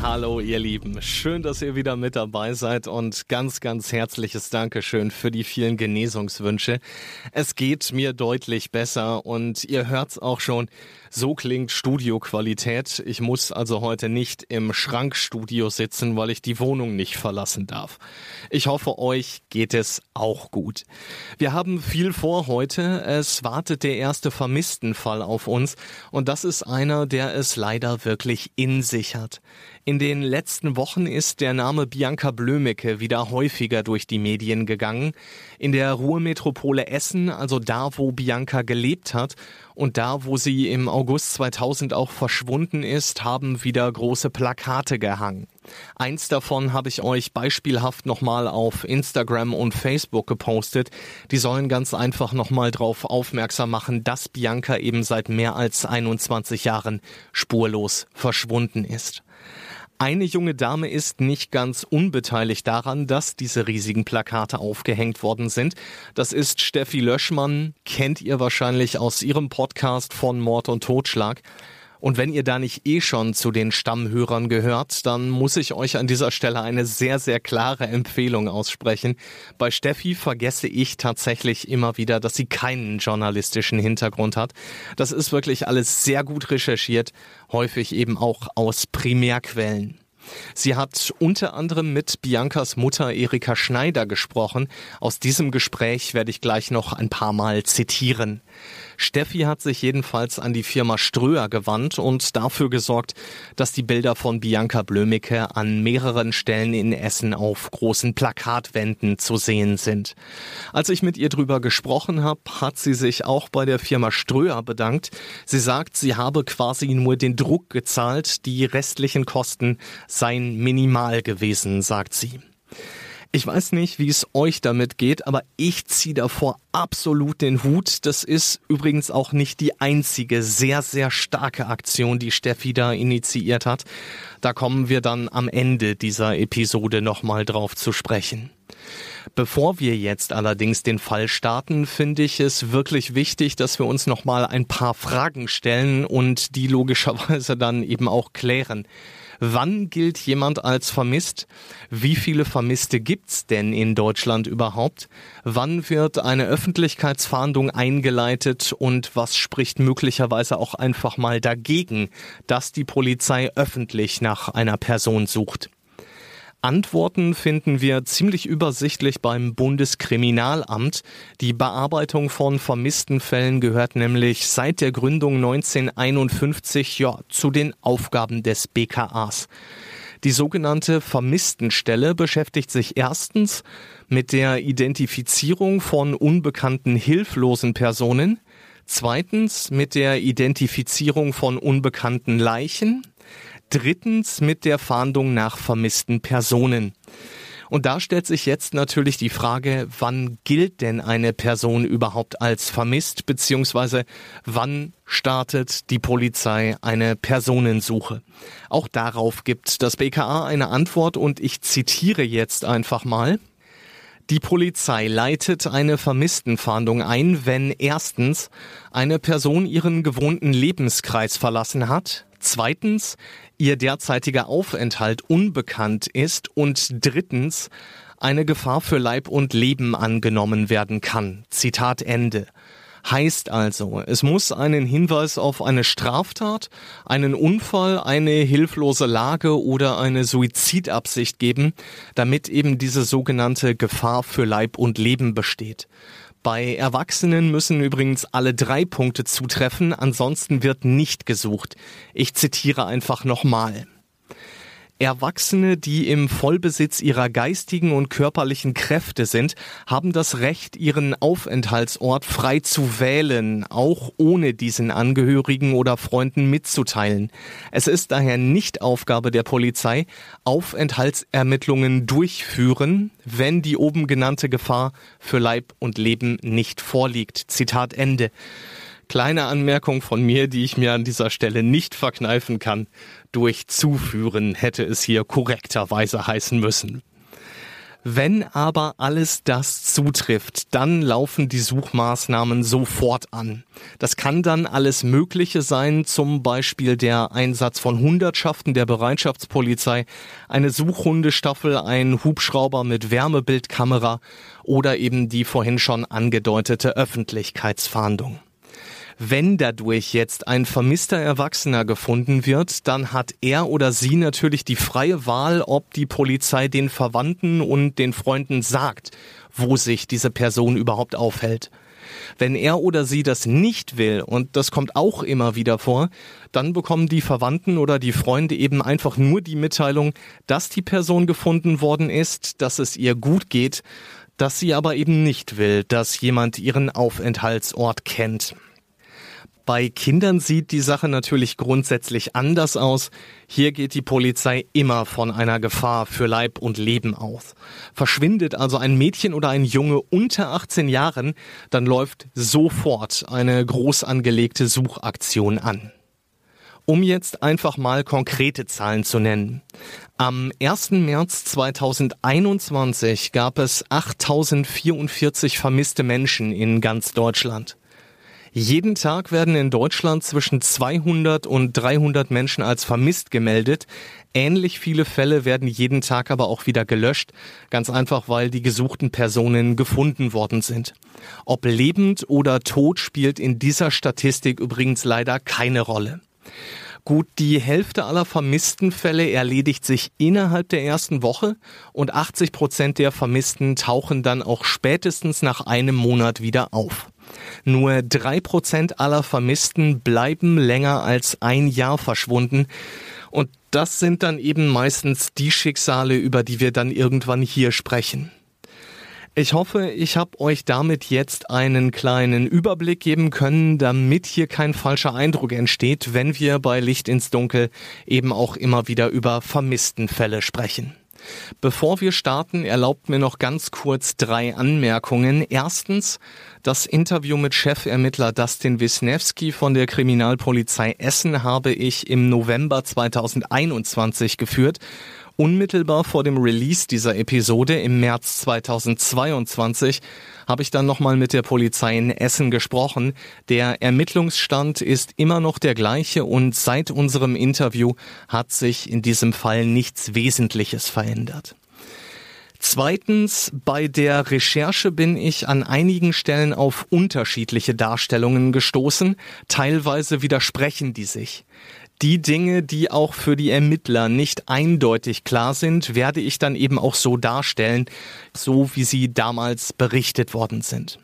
Hallo ihr Lieben, schön, dass ihr wieder mit dabei seid und ganz, ganz herzliches Dankeschön für die vielen Genesungswünsche. Es geht mir deutlich besser und ihr hört's auch schon, so klingt Studioqualität. Ich muss also heute nicht im Schrankstudio sitzen, weil ich die Wohnung nicht verlassen darf. Ich hoffe, euch geht es auch gut. Wir haben viel vor heute. Es wartet der erste Vermisstenfall auf uns und das ist einer, der es leider wirklich in sich hat. In den letzten Wochen ist der Name Bianca Blömecke wieder häufiger durch die Medien gegangen. In der Ruhrmetropole Essen, also da, wo Bianca gelebt hat und da, wo sie im August 2000 auch verschwunden ist, haben wieder große Plakate gehangen. Eins davon habe ich euch beispielhaft nochmal auf Instagram und Facebook gepostet. Die sollen ganz einfach nochmal darauf aufmerksam machen, dass Bianca eben seit mehr als 21 Jahren spurlos verschwunden ist. Eine junge Dame ist nicht ganz unbeteiligt daran, dass diese riesigen Plakate aufgehängt worden sind. Das ist Steffi Löschmann, kennt ihr wahrscheinlich aus ihrem Podcast von Mord und Totschlag. Und wenn ihr da nicht eh schon zu den Stammhörern gehört, dann muss ich euch an dieser Stelle eine sehr, sehr klare Empfehlung aussprechen. Bei Steffi vergesse ich tatsächlich immer wieder, dass sie keinen journalistischen Hintergrund hat. Das ist wirklich alles sehr gut recherchiert, häufig eben auch aus Primärquellen. Sie hat unter anderem mit Biancas Mutter Erika Schneider gesprochen. Aus diesem Gespräch werde ich gleich noch ein paar Mal zitieren. Steffi hat sich jedenfalls an die Firma Ströer gewandt und dafür gesorgt, dass die Bilder von Bianca Blömicke an mehreren Stellen in Essen auf großen Plakatwänden zu sehen sind. Als ich mit ihr drüber gesprochen habe, hat sie sich auch bei der Firma Ströer bedankt. Sie sagt, sie habe quasi nur den Druck gezahlt, die restlichen Kosten seien minimal gewesen, sagt sie. Ich weiß nicht, wie es euch damit geht, aber ich ziehe davor absolut den Hut. Das ist übrigens auch nicht die einzige sehr, sehr starke Aktion, die Steffi da initiiert hat. Da kommen wir dann am Ende dieser Episode nochmal drauf zu sprechen. Bevor wir jetzt allerdings den Fall starten, finde ich es wirklich wichtig, dass wir uns nochmal ein paar Fragen stellen und die logischerweise dann eben auch klären. Wann gilt jemand als vermisst? Wie viele Vermisste gibt's denn in Deutschland überhaupt? Wann wird eine Öffentlichkeitsfahndung eingeleitet und was spricht möglicherweise auch einfach mal dagegen, dass die Polizei öffentlich nach einer Person sucht? Antworten finden wir ziemlich übersichtlich beim Bundeskriminalamt. Die Bearbeitung von vermissten Fällen gehört nämlich seit der Gründung 1951 ja, zu den Aufgaben des BKAs. Die sogenannte Vermisstenstelle beschäftigt sich erstens mit der Identifizierung von unbekannten hilflosen Personen, zweitens mit der Identifizierung von unbekannten Leichen, Drittens mit der Fahndung nach vermissten Personen. Und da stellt sich jetzt natürlich die Frage, wann gilt denn eine Person überhaupt als vermisst, beziehungsweise wann startet die Polizei eine Personensuche? Auch darauf gibt das BKA eine Antwort und ich zitiere jetzt einfach mal. Die Polizei leitet eine Vermisstenfahndung ein, wenn erstens eine Person ihren gewohnten Lebenskreis verlassen hat, zweitens ihr derzeitiger Aufenthalt unbekannt ist und drittens eine Gefahr für Leib und Leben angenommen werden kann. Zitat Ende. Heißt also, es muss einen Hinweis auf eine Straftat, einen Unfall, eine hilflose Lage oder eine Suizidabsicht geben, damit eben diese sogenannte Gefahr für Leib und Leben besteht. Bei Erwachsenen müssen übrigens alle drei Punkte zutreffen, ansonsten wird nicht gesucht. Ich zitiere einfach nochmal. Erwachsene, die im Vollbesitz ihrer geistigen und körperlichen Kräfte sind, haben das Recht, ihren Aufenthaltsort frei zu wählen, auch ohne diesen Angehörigen oder Freunden mitzuteilen. Es ist daher nicht Aufgabe der Polizei, Aufenthaltsermittlungen durchführen, wenn die oben genannte Gefahr für Leib und Leben nicht vorliegt. Zitat Ende. Kleine Anmerkung von mir, die ich mir an dieser Stelle nicht verkneifen kann. Durch Zuführen hätte es hier korrekterweise heißen müssen. Wenn aber alles das zutrifft, dann laufen die Suchmaßnahmen sofort an. Das kann dann alles Mögliche sein, zum Beispiel der Einsatz von Hundertschaften der Bereitschaftspolizei, eine Suchhundestaffel, ein Hubschrauber mit Wärmebildkamera oder eben die vorhin schon angedeutete Öffentlichkeitsfahndung. Wenn dadurch jetzt ein vermisster Erwachsener gefunden wird, dann hat er oder sie natürlich die freie Wahl, ob die Polizei den Verwandten und den Freunden sagt, wo sich diese Person überhaupt aufhält. Wenn er oder sie das nicht will, und das kommt auch immer wieder vor, dann bekommen die Verwandten oder die Freunde eben einfach nur die Mitteilung, dass die Person gefunden worden ist, dass es ihr gut geht, dass sie aber eben nicht will, dass jemand ihren Aufenthaltsort kennt. Bei Kindern sieht die Sache natürlich grundsätzlich anders aus. Hier geht die Polizei immer von einer Gefahr für Leib und Leben aus. Verschwindet also ein Mädchen oder ein Junge unter 18 Jahren, dann läuft sofort eine groß angelegte Suchaktion an. Um jetzt einfach mal konkrete Zahlen zu nennen. Am 1. März 2021 gab es 8044 vermisste Menschen in ganz Deutschland. Jeden Tag werden in Deutschland zwischen 200 und 300 Menschen als vermisst gemeldet. Ähnlich viele Fälle werden jeden Tag aber auch wieder gelöscht, ganz einfach weil die gesuchten Personen gefunden worden sind. Ob lebend oder tot spielt in dieser Statistik übrigens leider keine Rolle. Gut, die Hälfte aller vermissten Fälle erledigt sich innerhalb der ersten Woche und 80 Prozent der Vermissten tauchen dann auch spätestens nach einem Monat wieder auf. Nur drei Prozent aller Vermissten bleiben länger als ein Jahr verschwunden. Und das sind dann eben meistens die Schicksale, über die wir dann irgendwann hier sprechen. Ich hoffe, ich habe euch damit jetzt einen kleinen Überblick geben können, damit hier kein falscher Eindruck entsteht, wenn wir bei Licht ins Dunkel eben auch immer wieder über vermissten Fälle sprechen. Bevor wir starten, erlaubt mir noch ganz kurz drei Anmerkungen. Erstens, das Interview mit Chefermittler Dustin Wisniewski von der Kriminalpolizei Essen habe ich im November 2021 geführt Unmittelbar vor dem Release dieser Episode im März 2022 habe ich dann nochmal mit der Polizei in Essen gesprochen. Der Ermittlungsstand ist immer noch der gleiche und seit unserem Interview hat sich in diesem Fall nichts Wesentliches verändert. Zweitens, bei der Recherche bin ich an einigen Stellen auf unterschiedliche Darstellungen gestoßen. Teilweise widersprechen die sich. Die Dinge, die auch für die Ermittler nicht eindeutig klar sind, werde ich dann eben auch so darstellen, so wie sie damals berichtet worden sind.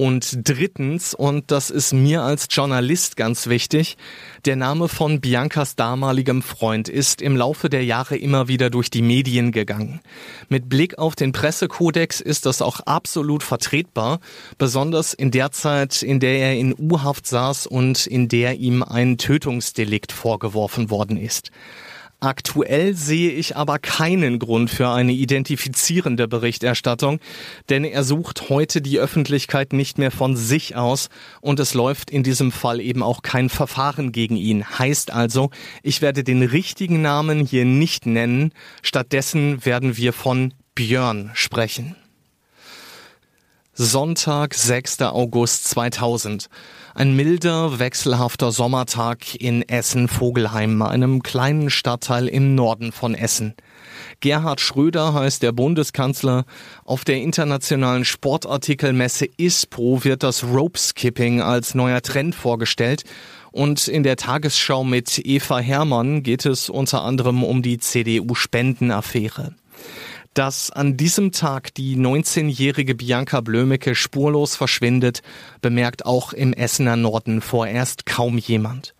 Und drittens, und das ist mir als Journalist ganz wichtig, der Name von Biancas damaligem Freund ist im Laufe der Jahre immer wieder durch die Medien gegangen. Mit Blick auf den Pressekodex ist das auch absolut vertretbar, besonders in der Zeit, in der er in U-Haft saß und in der ihm ein Tötungsdelikt vorgeworfen worden ist. Aktuell sehe ich aber keinen Grund für eine identifizierende Berichterstattung, denn er sucht heute die Öffentlichkeit nicht mehr von sich aus und es läuft in diesem Fall eben auch kein Verfahren gegen ihn. Heißt also, ich werde den richtigen Namen hier nicht nennen, stattdessen werden wir von Björn sprechen. Sonntag, 6. August 2000. Ein milder, wechselhafter Sommertag in Essen-Vogelheim, einem kleinen Stadtteil im Norden von Essen. Gerhard Schröder heißt der Bundeskanzler. Auf der internationalen Sportartikelmesse ISPO wird das Rope Skipping als neuer Trend vorgestellt. Und in der Tagesschau mit Eva Hermann geht es unter anderem um die CDU-Spendenaffäre. Dass an diesem Tag die 19-jährige Bianca Blömecke spurlos verschwindet, bemerkt auch im Essener Norden vorerst kaum jemand.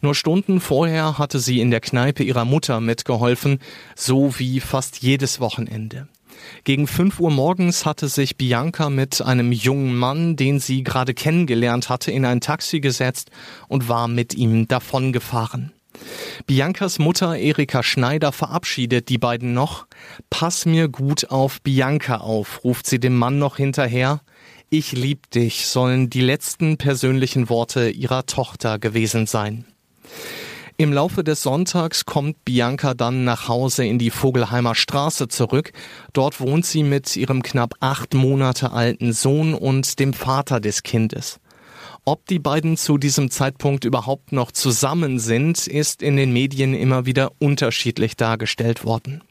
Nur Stunden vorher hatte sie in der Kneipe ihrer Mutter mitgeholfen, so wie fast jedes Wochenende. Gegen 5 Uhr morgens hatte sich Bianca mit einem jungen Mann, den sie gerade kennengelernt hatte, in ein Taxi gesetzt und war mit ihm davongefahren. Biancas Mutter Erika Schneider verabschiedet die beiden noch. Pass mir gut auf Bianca auf, ruft sie dem Mann noch hinterher. Ich lieb dich sollen die letzten persönlichen Worte ihrer Tochter gewesen sein. Im Laufe des Sonntags kommt Bianca dann nach Hause in die Vogelheimer Straße zurück. Dort wohnt sie mit ihrem knapp acht Monate alten Sohn und dem Vater des Kindes. Ob die beiden zu diesem Zeitpunkt überhaupt noch zusammen sind, ist in den Medien immer wieder unterschiedlich dargestellt worden.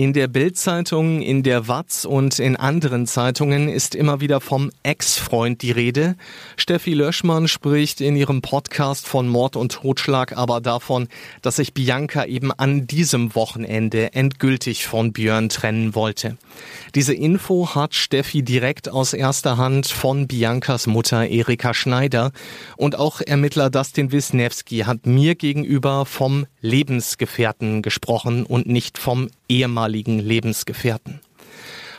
In der Bildzeitung, in der Watz und in anderen Zeitungen ist immer wieder vom Ex-Freund die Rede. Steffi Löschmann spricht in ihrem Podcast von Mord und Totschlag aber davon, dass sich Bianca eben an diesem Wochenende endgültig von Björn trennen wollte. Diese Info hat Steffi direkt aus erster Hand von Biancas Mutter Erika Schneider und auch Ermittler Dustin Wisniewski hat mir gegenüber vom Lebensgefährten gesprochen und nicht vom ehemaligen Lebensgefährten.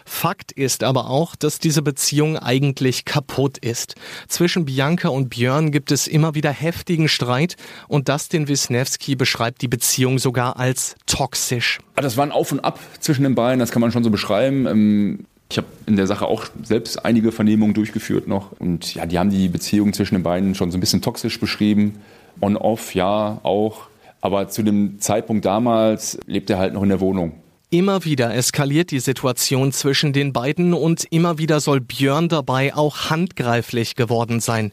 Fakt ist aber auch, dass diese Beziehung eigentlich kaputt ist. Zwischen Bianca und Björn gibt es immer wieder heftigen Streit und Dustin Wisniewski beschreibt die Beziehung sogar als toxisch. Ah, das war ein Auf und Ab zwischen den beiden, das kann man schon so beschreiben. Ähm, ich habe in der Sache auch selbst einige Vernehmungen durchgeführt noch und ja, die haben die Beziehung zwischen den beiden schon so ein bisschen toxisch beschrieben. On-off, ja, auch. Aber zu dem Zeitpunkt damals lebt er halt noch in der Wohnung. Immer wieder eskaliert die Situation zwischen den beiden und immer wieder soll Björn dabei auch handgreiflich geworden sein.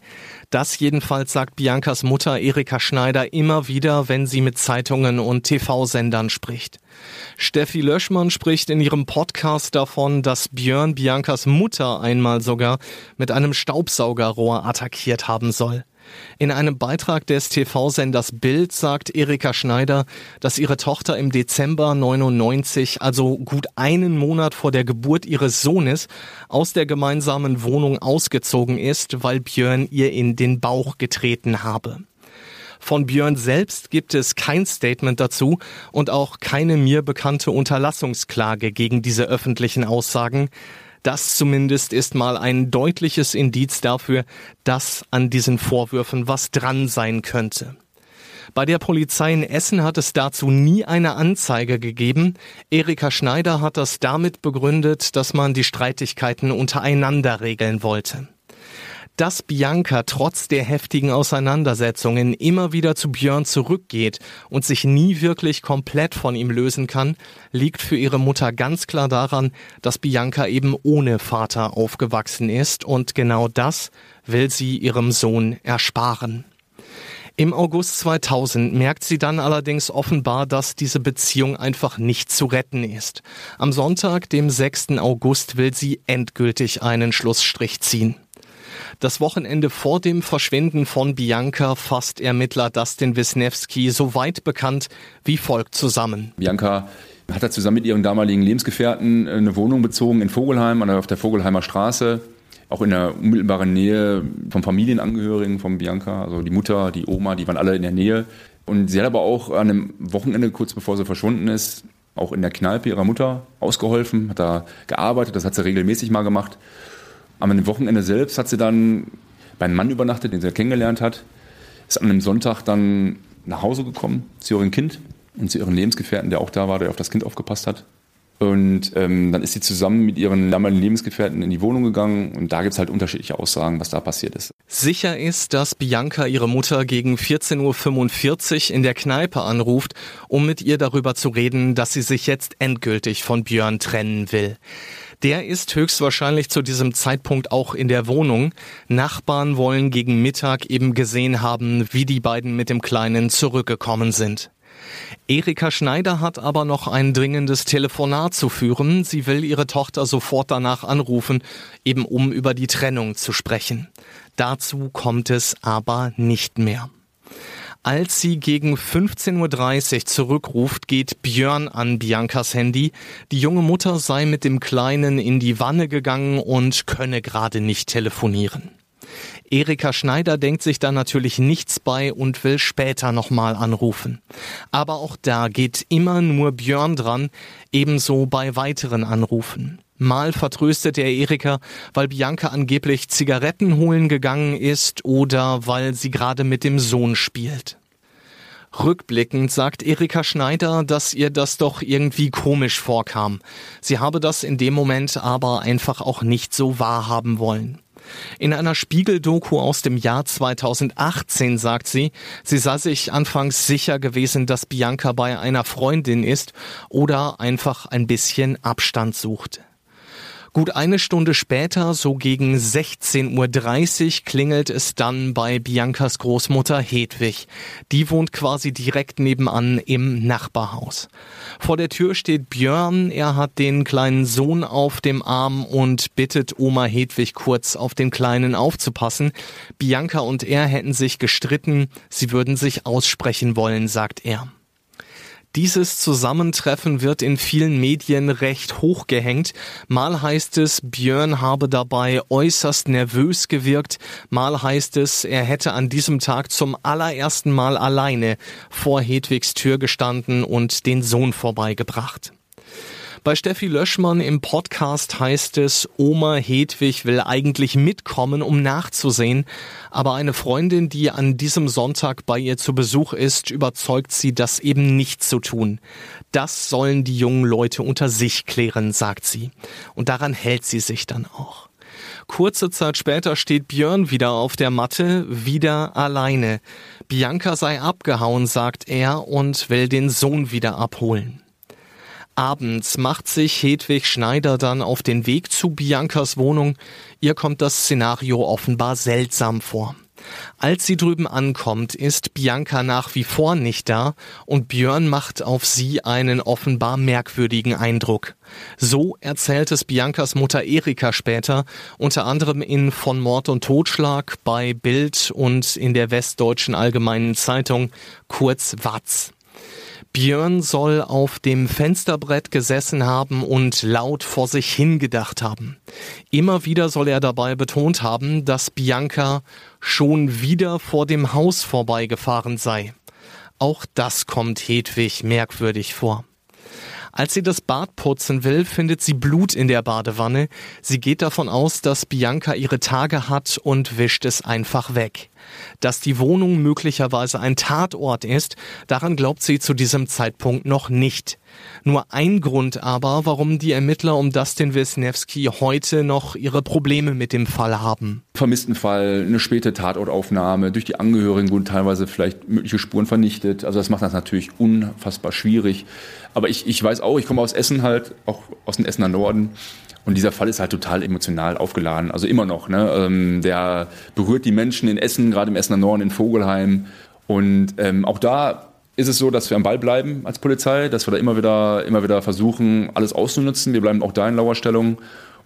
Das jedenfalls sagt Biancas Mutter Erika Schneider immer wieder, wenn sie mit Zeitungen und TV-Sendern spricht. Steffi Löschmann spricht in ihrem Podcast davon, dass Björn Biancas Mutter einmal sogar mit einem Staubsaugerrohr attackiert haben soll. In einem Beitrag des TV-Senders Bild sagt Erika Schneider, dass ihre Tochter im Dezember 99, also gut einen Monat vor der Geburt ihres Sohnes, aus der gemeinsamen Wohnung ausgezogen ist, weil Björn ihr in den Bauch getreten habe. Von Björn selbst gibt es kein Statement dazu und auch keine mir bekannte Unterlassungsklage gegen diese öffentlichen Aussagen. Das zumindest ist mal ein deutliches Indiz dafür, dass an diesen Vorwürfen was dran sein könnte. Bei der Polizei in Essen hat es dazu nie eine Anzeige gegeben. Erika Schneider hat das damit begründet, dass man die Streitigkeiten untereinander regeln wollte. Dass Bianca trotz der heftigen Auseinandersetzungen immer wieder zu Björn zurückgeht und sich nie wirklich komplett von ihm lösen kann, liegt für ihre Mutter ganz klar daran, dass Bianca eben ohne Vater aufgewachsen ist und genau das will sie ihrem Sohn ersparen. Im August 2000 merkt sie dann allerdings offenbar, dass diese Beziehung einfach nicht zu retten ist. Am Sonntag, dem 6. August, will sie endgültig einen Schlussstrich ziehen. Das Wochenende vor dem Verschwinden von Bianca fasst Ermittler Dustin Wisniewski so weit bekannt wie folgt zusammen. Bianca hat er zusammen mit ihren damaligen Lebensgefährten eine Wohnung bezogen in Vogelheim, auf der Vogelheimer Straße, auch in der unmittelbaren Nähe von Familienangehörigen von Bianca, also die Mutter, die Oma, die waren alle in der Nähe. Und sie hat aber auch an einem Wochenende, kurz bevor sie verschwunden ist, auch in der Kneipe ihrer Mutter ausgeholfen, hat da gearbeitet, das hat sie regelmäßig mal gemacht. Am Wochenende selbst hat sie dann bei einem Mann übernachtet, den sie kennengelernt hat, ist an einem Sonntag dann nach Hause gekommen zu ihrem Kind und zu ihrem Lebensgefährten, der auch da war, der auf das Kind aufgepasst hat. Und ähm, dann ist sie zusammen mit ihren damaligen Lebensgefährten in die Wohnung gegangen und da gibt es halt unterschiedliche Aussagen, was da passiert ist. Sicher ist, dass Bianca ihre Mutter gegen 14.45 Uhr in der Kneipe anruft, um mit ihr darüber zu reden, dass sie sich jetzt endgültig von Björn trennen will. Der ist höchstwahrscheinlich zu diesem Zeitpunkt auch in der Wohnung. Nachbarn wollen gegen Mittag eben gesehen haben, wie die beiden mit dem Kleinen zurückgekommen sind. Erika Schneider hat aber noch ein dringendes Telefonat zu führen. Sie will ihre Tochter sofort danach anrufen, eben um über die Trennung zu sprechen. Dazu kommt es aber nicht mehr. Als sie gegen 15.30 Uhr zurückruft, geht Björn an Biancas Handy. Die junge Mutter sei mit dem Kleinen in die Wanne gegangen und könne gerade nicht telefonieren. Erika Schneider denkt sich da natürlich nichts bei und will später nochmal anrufen. Aber auch da geht immer nur Björn dran, ebenso bei weiteren Anrufen. Mal vertröstet er Erika, weil Bianca angeblich Zigaretten holen gegangen ist oder weil sie gerade mit dem Sohn spielt. Rückblickend sagt Erika Schneider, dass ihr das doch irgendwie komisch vorkam. Sie habe das in dem Moment aber einfach auch nicht so wahrhaben wollen. In einer Spiegel-Doku aus dem Jahr 2018 sagt sie, sie sei sich anfangs sicher gewesen, dass Bianca bei einer Freundin ist oder einfach ein bisschen Abstand sucht. Gut eine Stunde später, so gegen 16.30 Uhr, klingelt es dann bei Biancas Großmutter Hedwig. Die wohnt quasi direkt nebenan im Nachbarhaus. Vor der Tür steht Björn, er hat den kleinen Sohn auf dem Arm und bittet Oma Hedwig kurz auf den Kleinen aufzupassen. Bianca und er hätten sich gestritten, sie würden sich aussprechen wollen, sagt er. Dieses Zusammentreffen wird in vielen Medien recht hochgehängt. Mal heißt es, Björn habe dabei äußerst nervös gewirkt. Mal heißt es, er hätte an diesem Tag zum allerersten Mal alleine vor Hedwigs Tür gestanden und den Sohn vorbeigebracht. Bei Steffi Löschmann im Podcast heißt es, Oma Hedwig will eigentlich mitkommen, um nachzusehen, aber eine Freundin, die an diesem Sonntag bei ihr zu Besuch ist, überzeugt sie, das eben nicht zu tun. Das sollen die jungen Leute unter sich klären, sagt sie. Und daran hält sie sich dann auch. Kurze Zeit später steht Björn wieder auf der Matte, wieder alleine. Bianca sei abgehauen, sagt er und will den Sohn wieder abholen. Abends macht sich Hedwig Schneider dann auf den Weg zu Biancas Wohnung. Ihr kommt das Szenario offenbar seltsam vor. Als sie drüben ankommt, ist Bianca nach wie vor nicht da und Björn macht auf sie einen offenbar merkwürdigen Eindruck. So erzählt es Biancas Mutter Erika später, unter anderem in Von Mord und Totschlag, bei Bild und in der Westdeutschen Allgemeinen Zeitung, kurz Watz. Björn soll auf dem Fensterbrett gesessen haben und laut vor sich hingedacht haben. Immer wieder soll er dabei betont haben, dass Bianca schon wieder vor dem Haus vorbeigefahren sei. Auch das kommt Hedwig merkwürdig vor. Als sie das Bad putzen will, findet sie Blut in der Badewanne. Sie geht davon aus, dass Bianca ihre Tage hat und wischt es einfach weg. Dass die Wohnung möglicherweise ein Tatort ist, daran glaubt sie zu diesem Zeitpunkt noch nicht. Nur ein Grund aber, warum die Ermittler um Dustin Wisniewski heute noch ihre Probleme mit dem Fall haben. Vermissten Fall, eine späte Tatortaufnahme, durch die Angehörigen wurden teilweise vielleicht mögliche Spuren vernichtet. Also das macht das natürlich unfassbar schwierig. Aber ich, ich weiß auch, ich komme aus Essen halt, auch aus dem Essener Norden. Und dieser Fall ist halt total emotional aufgeladen, also immer noch. Ne? Ähm, der berührt die Menschen in Essen, gerade im Essener Norden, in Vogelheim. Und ähm, auch da ist es so, dass wir am Ball bleiben als Polizei, dass wir da immer wieder, immer wieder versuchen, alles auszunutzen. Wir bleiben auch da in Lauerstellung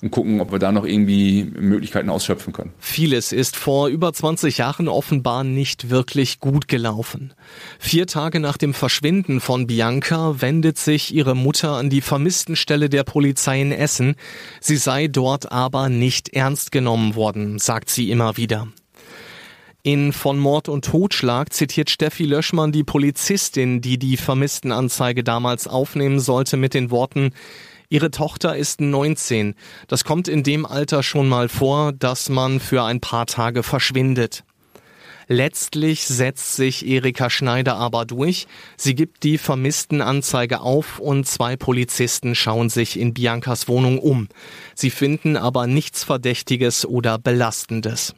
und gucken, ob wir da noch irgendwie Möglichkeiten ausschöpfen können. Vieles ist vor über 20 Jahren offenbar nicht wirklich gut gelaufen. Vier Tage nach dem Verschwinden von Bianca wendet sich ihre Mutter an die Vermisstenstelle der Polizei in Essen. Sie sei dort aber nicht ernst genommen worden, sagt sie immer wieder. In Von Mord und Totschlag zitiert Steffi Löschmann die Polizistin, die die Vermisstenanzeige damals aufnehmen sollte, mit den Worten, Ihre Tochter ist 19. Das kommt in dem Alter schon mal vor, dass man für ein paar Tage verschwindet. Letztlich setzt sich Erika Schneider aber durch. Sie gibt die Vermisstenanzeige auf und zwei Polizisten schauen sich in Biancas Wohnung um. Sie finden aber nichts Verdächtiges oder Belastendes.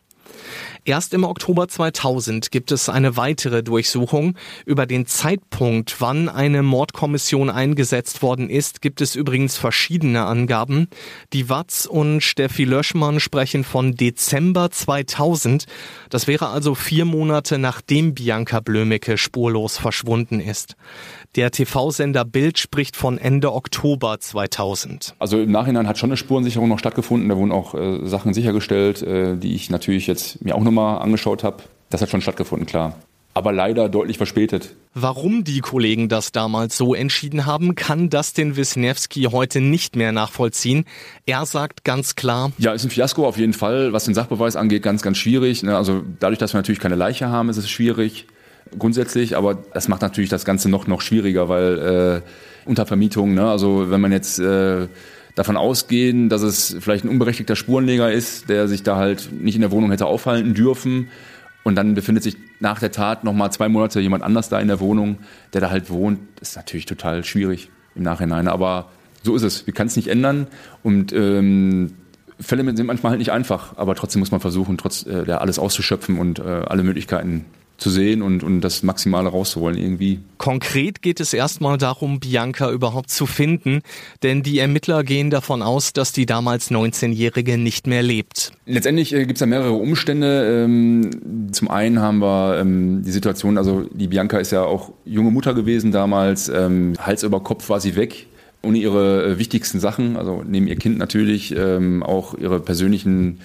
Erst im Oktober 2000 gibt es eine weitere Durchsuchung. Über den Zeitpunkt, wann eine Mordkommission eingesetzt worden ist, gibt es übrigens verschiedene Angaben. Die Watz und Steffi Löschmann sprechen von Dezember 2000. Das wäre also vier Monate nachdem Bianca Blömecke spurlos verschwunden ist. Der TV-Sender Bild spricht von Ende Oktober 2000. Also im Nachhinein hat schon eine Spurensicherung noch stattgefunden. Da wurden auch äh, Sachen sichergestellt, äh, die ich natürlich jetzt mir auch nochmal angeschaut habe. Das hat schon stattgefunden, klar. aber leider deutlich verspätet. Warum die Kollegen das damals so entschieden haben, kann Dustin Wisniewski heute nicht mehr nachvollziehen. Er sagt ganz klar, ja, ist ein Fiasko auf jeden Fall, was den Sachbeweis angeht, ganz, ganz schwierig. Ne? Also dadurch, dass wir natürlich keine Leiche haben, ist es schwierig grundsätzlich, aber das macht natürlich das Ganze noch, noch schwieriger, weil äh, Untervermietung, ne? also wenn man jetzt äh, davon ausgehen, dass es vielleicht ein unberechtigter Spurenleger ist, der sich da halt nicht in der Wohnung hätte aufhalten dürfen und dann befindet sich nach der Tat noch mal zwei Monate jemand anders da in der Wohnung, der da halt wohnt, das ist natürlich total schwierig im Nachhinein, aber so ist es. Wir können es nicht ändern und ähm, Fälle sind manchmal halt nicht einfach, aber trotzdem muss man versuchen, trotz äh, alles auszuschöpfen und äh, alle Möglichkeiten zu sehen und, und das Maximale rauszuholen irgendwie. Konkret geht es erstmal darum, Bianca überhaupt zu finden, denn die Ermittler gehen davon aus, dass die damals 19-Jährige nicht mehr lebt. Letztendlich äh, gibt es da mehrere Umstände. Ähm, zum einen haben wir ähm, die Situation, also die Bianca ist ja auch junge Mutter gewesen damals, ähm, Hals über Kopf war sie weg ohne ihre äh, wichtigsten Sachen, also neben ihr Kind natürlich, ähm, auch ihre persönlichen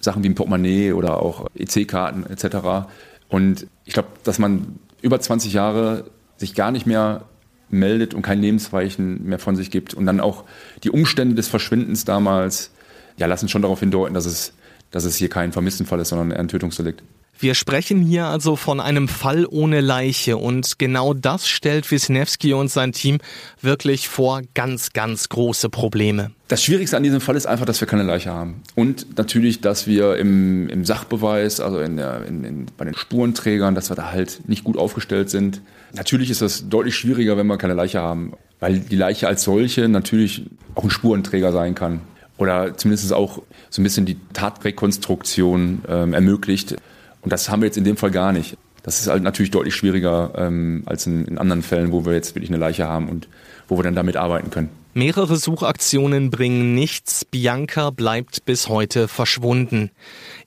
Sachen wie ein Portemonnaie oder auch EC-Karten etc. Und ich glaube, dass man über 20 Jahre sich gar nicht mehr meldet und kein Lebenszeichen mehr von sich gibt und dann auch die Umstände des Verschwindens damals ja, lassen schon darauf hindeuten, dass es, dass es hier kein Vermisstenfall ist, sondern ein Tötungsdelikt. Wir sprechen hier also von einem Fall ohne Leiche und genau das stellt Wisniewski und sein Team wirklich vor ganz, ganz große Probleme. Das Schwierigste an diesem Fall ist einfach, dass wir keine Leiche haben. Und natürlich, dass wir im, im Sachbeweis, also in der, in, in, bei den Spurenträgern, dass wir da halt nicht gut aufgestellt sind. Natürlich ist das deutlich schwieriger, wenn wir keine Leiche haben, weil die Leiche als solche natürlich auch ein Spurenträger sein kann. Oder zumindest auch so ein bisschen die Tatrekonstruktion ähm, ermöglicht. Und das haben wir jetzt in dem Fall gar nicht. Das ist halt natürlich deutlich schwieriger ähm, als in, in anderen Fällen, wo wir jetzt wirklich eine Leiche haben und wo wir dann damit arbeiten können. Mehrere Suchaktionen bringen nichts. Bianca bleibt bis heute verschwunden.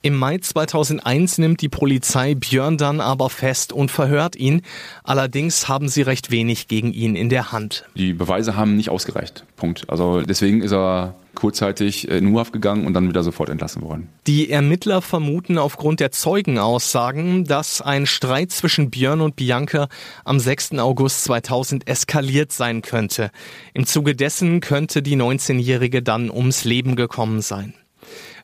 Im Mai 2001 nimmt die Polizei Björn dann aber fest und verhört ihn. Allerdings haben sie recht wenig gegen ihn in der Hand. Die Beweise haben nicht ausgereicht. Punkt. Also deswegen ist er kurzzeitig in U-Haft gegangen und dann wieder sofort entlassen worden. Die Ermittler vermuten aufgrund der Zeugenaussagen, dass ein Streit zwischen Björn und Bianca am 6. August 2000 eskaliert sein könnte. Im Zuge dessen könnte die 19-Jährige dann ums Leben gekommen sein.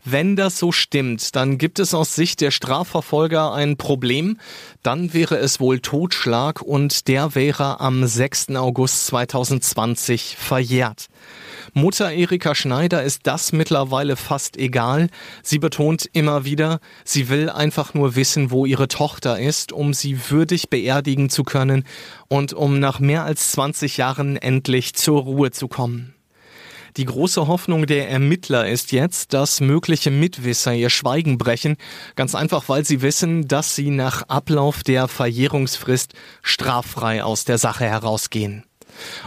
Wenn das so stimmt, dann gibt es aus Sicht der Strafverfolger ein Problem. Dann wäre es wohl Totschlag und der wäre am 6. August 2020 verjährt. Mutter Erika Schneider ist das mittlerweile fast egal. Sie betont immer wieder, sie will einfach nur wissen, wo ihre Tochter ist, um sie würdig beerdigen zu können und um nach mehr als 20 Jahren endlich zur Ruhe zu kommen. Die große Hoffnung der Ermittler ist jetzt, dass mögliche Mitwisser ihr Schweigen brechen, ganz einfach weil sie wissen, dass sie nach Ablauf der Verjährungsfrist straffrei aus der Sache herausgehen.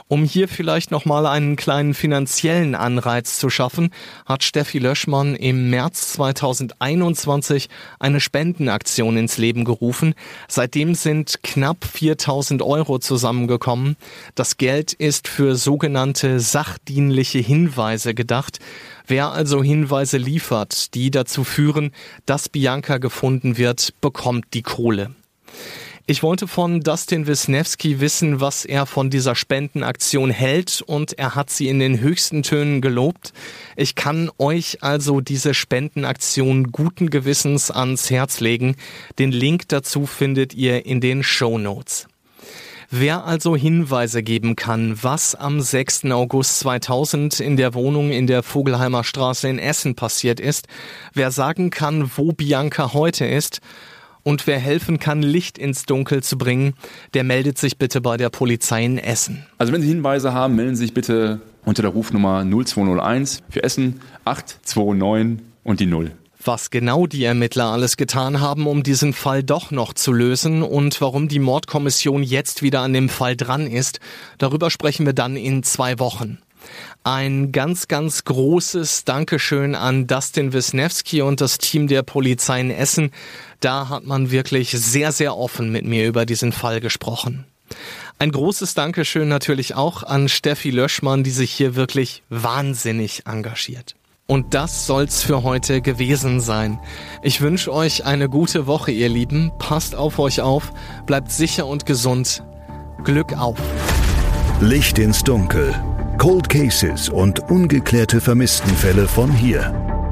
Um hier vielleicht nochmal einen kleinen finanziellen Anreiz zu schaffen, hat Steffi Löschmann im März 2021 eine Spendenaktion ins Leben gerufen. Seitdem sind knapp 4000 Euro zusammengekommen. Das Geld ist für sogenannte sachdienliche Hinweise gedacht. Wer also Hinweise liefert, die dazu führen, dass Bianca gefunden wird, bekommt die Kohle. Ich wollte von Dustin Wisniewski wissen, was er von dieser Spendenaktion hält und er hat sie in den höchsten Tönen gelobt. Ich kann euch also diese Spendenaktion guten Gewissens ans Herz legen. Den Link dazu findet ihr in den Show Notes. Wer also Hinweise geben kann, was am 6. August 2000 in der Wohnung in der Vogelheimer Straße in Essen passiert ist, wer sagen kann, wo Bianca heute ist, und wer helfen kann, Licht ins Dunkel zu bringen, der meldet sich bitte bei der Polizei in Essen. Also wenn Sie Hinweise haben, melden Sie sich bitte unter der Rufnummer 0201 für Essen 829 und die 0 was genau die Ermittler alles getan haben, um diesen Fall doch noch zu lösen und warum die Mordkommission jetzt wieder an dem Fall dran ist, darüber sprechen wir dann in zwei Wochen. Ein ganz, ganz großes Dankeschön an Dustin Wisniewski und das Team der Polizei in Essen. Da hat man wirklich sehr, sehr offen mit mir über diesen Fall gesprochen. Ein großes Dankeschön natürlich auch an Steffi Löschmann, die sich hier wirklich wahnsinnig engagiert. Und das soll's für heute gewesen sein. Ich wünsche euch eine gute Woche, ihr Lieben. Passt auf euch auf, bleibt sicher und gesund. Glück auf. Licht ins Dunkel. Cold Cases und ungeklärte Vermisstenfälle von hier.